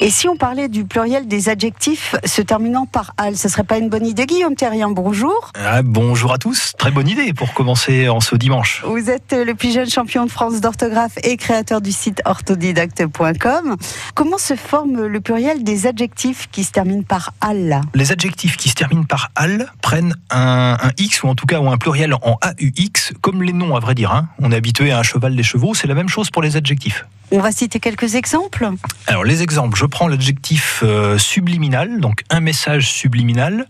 Et si on parlait du pluriel des adjectifs se terminant par al, ce serait pas une bonne idée, Guillaume Terrien Bonjour. Ah, bonjour à tous, très bonne idée pour commencer en ce dimanche. Vous êtes le plus jeune champion de France d'orthographe et créateur du site orthodidacte.com. Comment se forme le pluriel des adjectifs qui se terminent par al? Les adjectifs qui se terminent par al prennent un, un, x ou en tout cas un pluriel en AUX, comme les noms à vrai dire. Hein. On est habitué à un cheval des chevaux, c'est la même chose pour les adjectifs. On va citer quelques exemples. Alors les exemples, je prends l'adjectif euh, subliminal, donc un message subliminal,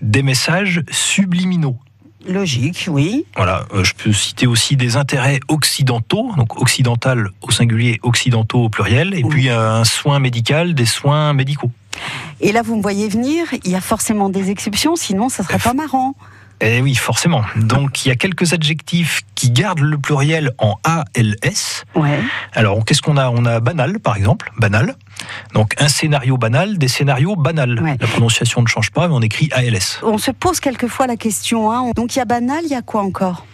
des messages subliminaux. Logique, oui. Voilà, euh, je peux citer aussi des intérêts occidentaux, donc occidental au singulier, occidentaux au pluriel, et oui. puis euh, un soin médical, des soins médicaux. Et là, vous me voyez venir, il y a forcément des exceptions, sinon ça serait pas marrant. Eh oui, forcément. Donc il y a quelques adjectifs qui gardent le pluriel en ALS. Ouais. Alors qu'est-ce qu'on a? On a banal, par exemple, banal. Donc un scénario banal, des scénarios banals. Ouais. La prononciation ne change pas, mais on écrit ALS. On se pose quelquefois la question. Hein. Donc il y a banal, il y a quoi encore?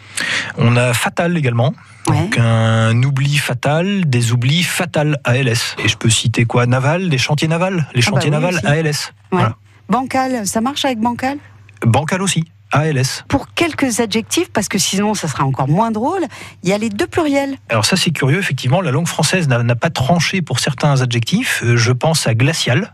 On a fatal également. Ouais. Donc un oubli fatal, des oublis fatal ALS. Et je peux citer quoi? Naval, des chantiers navals, les chantiers bah oui, navals aussi. ALS. Ouais. Voilà. Bancal, ça marche avec bancal? Bancal aussi. ALS. Pour quelques adjectifs, parce que sinon ça sera encore moins drôle, il y a les deux pluriels. Alors ça c'est curieux, effectivement, la langue française n'a pas tranché pour certains adjectifs. Euh, Je pense à glacial,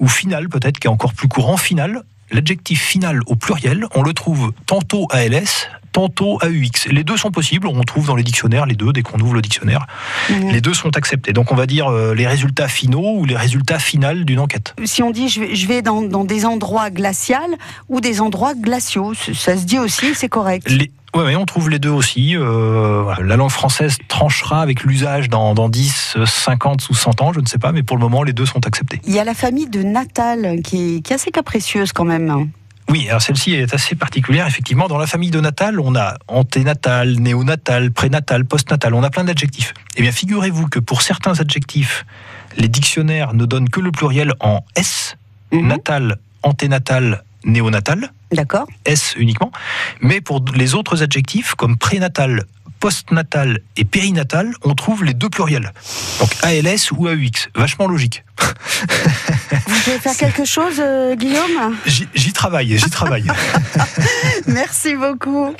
ou final peut-être, qui est encore plus courant. Final, l'adjectif final au pluriel, on le trouve tantôt ALS, tantôt AUX. Les deux sont possibles, on trouve dans les dictionnaires les deux dès qu'on ouvre le dictionnaire. Mmh. Les deux sont acceptés. Donc on va dire euh, les résultats finaux ou les résultats finales d'une enquête. Si on dit je vais, je vais dans, dans des endroits glacials ou des endroits glaciaux, ça se dit aussi, c'est correct. Les... Ouais, ouais, on trouve les deux aussi. Euh, voilà. La langue française tranchera avec l'usage dans, dans 10, euh, 50 ou 100 ans, je ne sais pas, mais pour le moment, les deux sont acceptés. Il y a la famille de Natal qui est, qui est assez capricieuse quand même. Oui, alors celle-ci est assez particulière. Effectivement, dans la famille de natal, on a anténatal, néonatal, prénatal, postnatal. On a plein d'adjectifs. Eh bien, figurez-vous que pour certains adjectifs, les dictionnaires ne donnent que le pluriel en S, Mhm. natal, anténatal, néonatal, D'accord S uniquement. Mais pour les autres adjectifs, comme prénatal, postnatal et périnatal, on trouve les deux pluriels. Donc ALS ou AUX. Vachement logique. Vous pouvez faire quelque chose, euh, Guillaume? J'y j'y travaille, j'y travaille. Merci beaucoup.